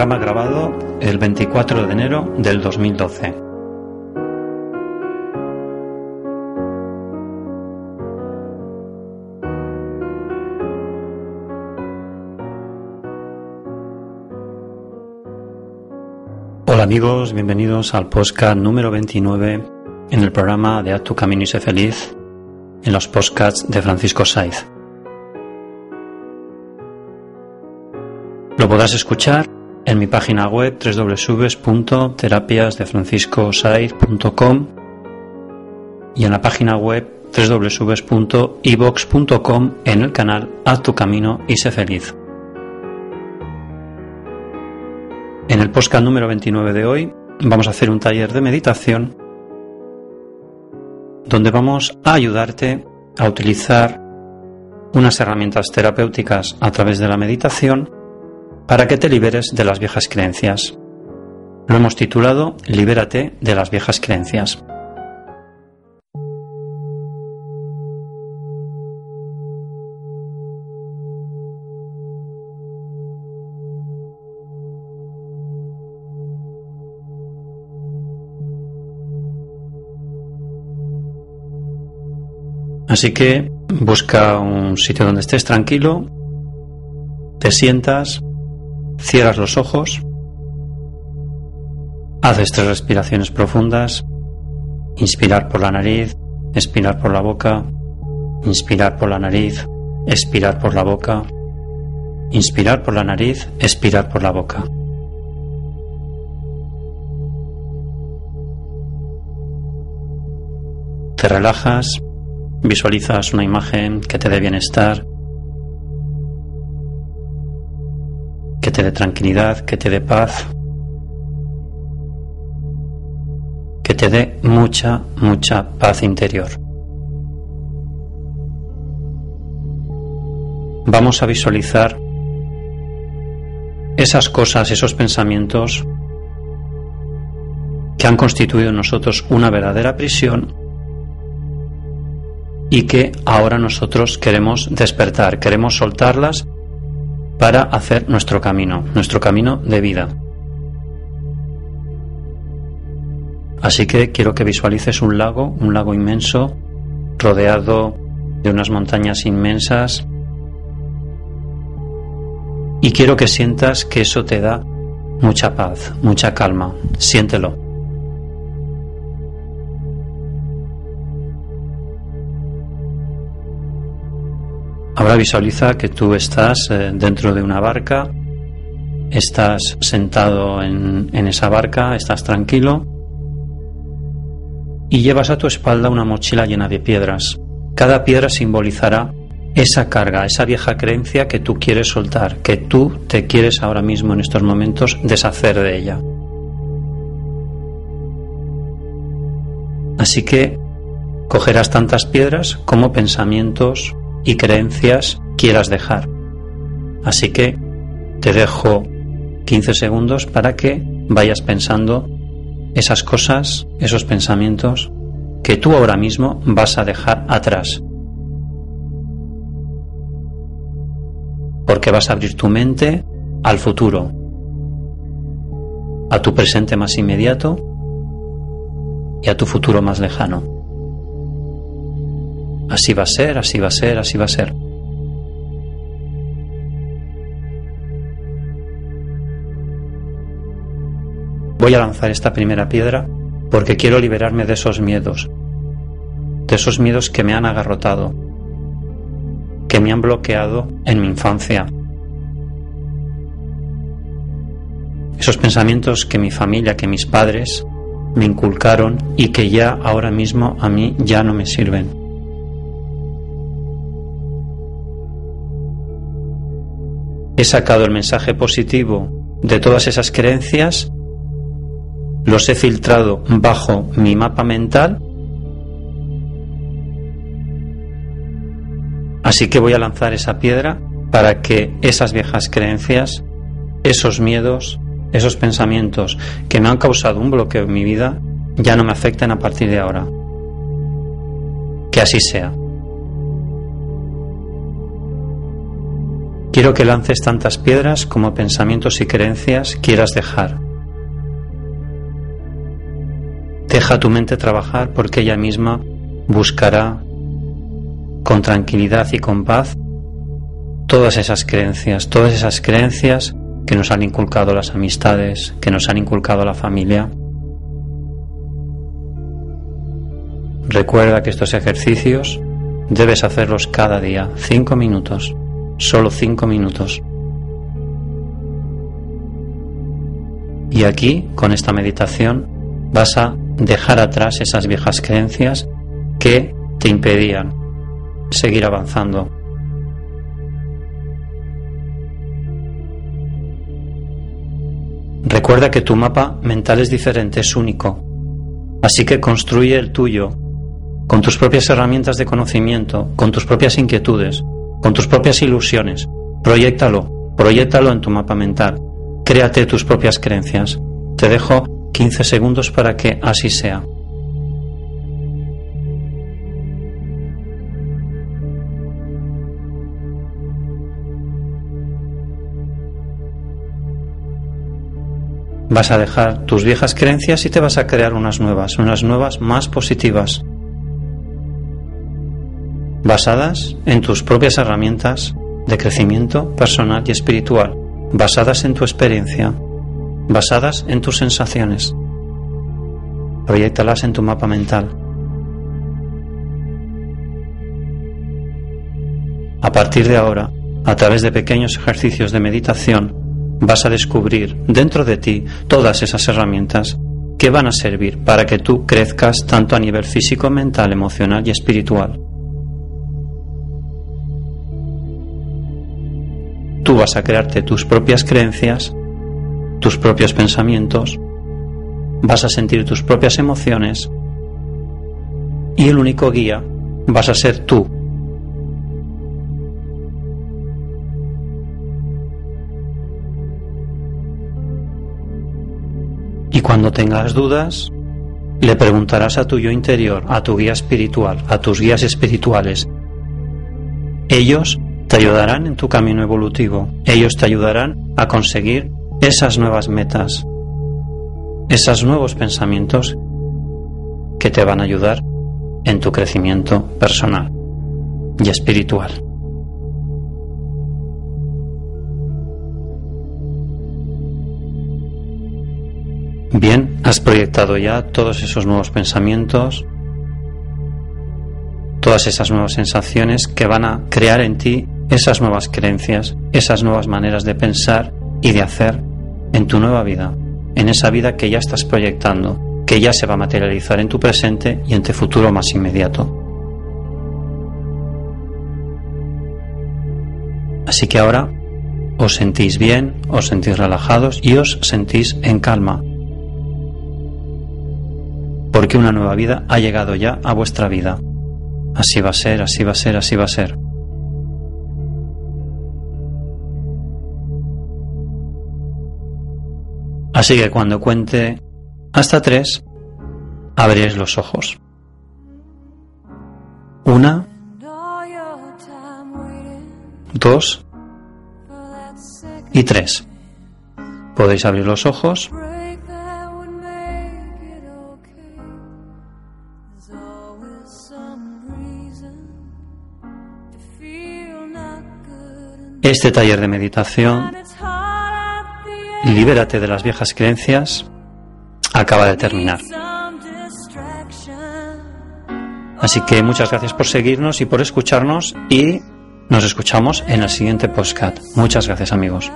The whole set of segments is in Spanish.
Programa grabado el 24 de enero del 2012. Hola amigos, bienvenidos al podcast número 29 en el programa de Haz tu camino y sé feliz en los podcasts de Francisco Saiz. Lo podrás escuchar en mi página web www.terapiasdefranciscosaiz.com y en la página web www.evox.com en el canal Haz tu camino y sé feliz. En el podcast número 29 de hoy vamos a hacer un taller de meditación donde vamos a ayudarte a utilizar unas herramientas terapéuticas a través de la meditación para que te liberes de las viejas creencias. Lo hemos titulado Libérate de las viejas creencias. Así que busca un sitio donde estés tranquilo, te sientas, Cierras los ojos, haces tres respiraciones profundas, inspirar por la nariz, expirar por la boca, inspirar por la nariz, expirar por la boca, inspirar por la nariz, expirar por la boca. Te relajas, visualizas una imagen que te dé bienestar, te tranquilidad, que te dé paz, que te dé mucha, mucha paz interior. Vamos a visualizar esas cosas, esos pensamientos que han constituido en nosotros una verdadera prisión y que ahora nosotros queremos despertar, queremos soltarlas para hacer nuestro camino, nuestro camino de vida. Así que quiero que visualices un lago, un lago inmenso, rodeado de unas montañas inmensas. Y quiero que sientas que eso te da mucha paz, mucha calma. Siéntelo. Ahora visualiza que tú estás eh, dentro de una barca, estás sentado en, en esa barca, estás tranquilo y llevas a tu espalda una mochila llena de piedras. Cada piedra simbolizará esa carga, esa vieja creencia que tú quieres soltar, que tú te quieres ahora mismo en estos momentos deshacer de ella. Así que cogerás tantas piedras como pensamientos y creencias quieras dejar. Así que te dejo 15 segundos para que vayas pensando esas cosas, esos pensamientos que tú ahora mismo vas a dejar atrás. Porque vas a abrir tu mente al futuro, a tu presente más inmediato y a tu futuro más lejano. Así va a ser, así va a ser, así va a ser. Voy a lanzar esta primera piedra porque quiero liberarme de esos miedos, de esos miedos que me han agarrotado, que me han bloqueado en mi infancia, esos pensamientos que mi familia, que mis padres me inculcaron y que ya ahora mismo a mí ya no me sirven. He sacado el mensaje positivo de todas esas creencias, los he filtrado bajo mi mapa mental, así que voy a lanzar esa piedra para que esas viejas creencias, esos miedos, esos pensamientos que me han causado un bloqueo en mi vida, ya no me afecten a partir de ahora. Que así sea. Quiero que lances tantas piedras como pensamientos y creencias quieras dejar. Deja tu mente trabajar porque ella misma buscará con tranquilidad y con paz todas esas creencias, todas esas creencias que nos han inculcado las amistades, que nos han inculcado la familia. Recuerda que estos ejercicios debes hacerlos cada día, cinco minutos solo cinco minutos. Y aquí, con esta meditación, vas a dejar atrás esas viejas creencias que te impedían seguir avanzando. Recuerda que tu mapa mental es diferente, es único. Así que construye el tuyo con tus propias herramientas de conocimiento, con tus propias inquietudes, con tus propias ilusiones. Proyectalo, proyectalo en tu mapa mental. Créate tus propias creencias. Te dejo 15 segundos para que así sea. Vas a dejar tus viejas creencias y te vas a crear unas nuevas, unas nuevas más positivas basadas en tus propias herramientas de crecimiento personal y espiritual, basadas en tu experiencia, basadas en tus sensaciones. Proyectalas en tu mapa mental. A partir de ahora, a través de pequeños ejercicios de meditación, vas a descubrir dentro de ti todas esas herramientas que van a servir para que tú crezcas tanto a nivel físico, mental, emocional y espiritual. Tú vas a crearte tus propias creencias, tus propios pensamientos, vas a sentir tus propias emociones y el único guía vas a ser tú. Y cuando tengas dudas, le preguntarás a tu yo interior, a tu guía espiritual, a tus guías espirituales. Ellos te ayudarán en tu camino evolutivo. Ellos te ayudarán a conseguir esas nuevas metas, esos nuevos pensamientos que te van a ayudar en tu crecimiento personal y espiritual. Bien, has proyectado ya todos esos nuevos pensamientos, todas esas nuevas sensaciones que van a crear en ti esas nuevas creencias, esas nuevas maneras de pensar y de hacer en tu nueva vida, en esa vida que ya estás proyectando, que ya se va a materializar en tu presente y en tu futuro más inmediato. Así que ahora os sentís bien, os sentís relajados y os sentís en calma, porque una nueva vida ha llegado ya a vuestra vida. Así va a ser, así va a ser, así va a ser. Así que cuando cuente hasta tres, abréis los ojos. Una, dos y tres. Podéis abrir los ojos. Este taller de meditación Libérate de las viejas creencias acaba de terminar. Así que muchas gracias por seguirnos y por escucharnos y nos escuchamos en el siguiente podcast. Muchas gracias amigos.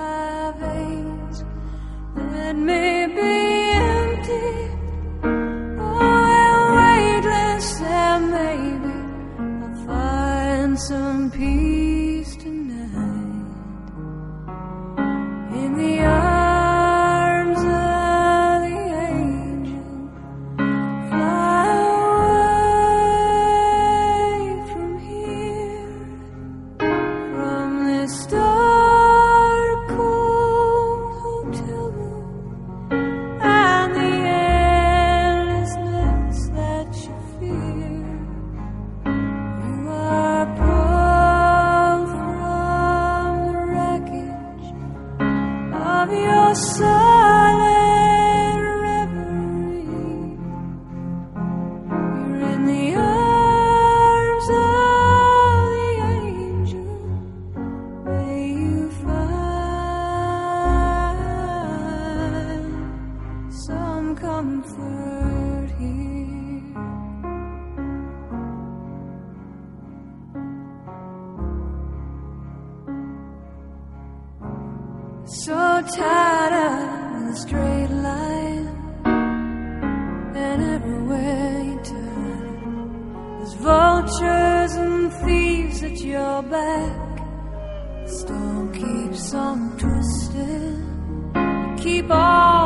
So tired of the straight line, and everywhere you turn, there's vultures and thieves at your back. The storm keeps on twisting, you keep on.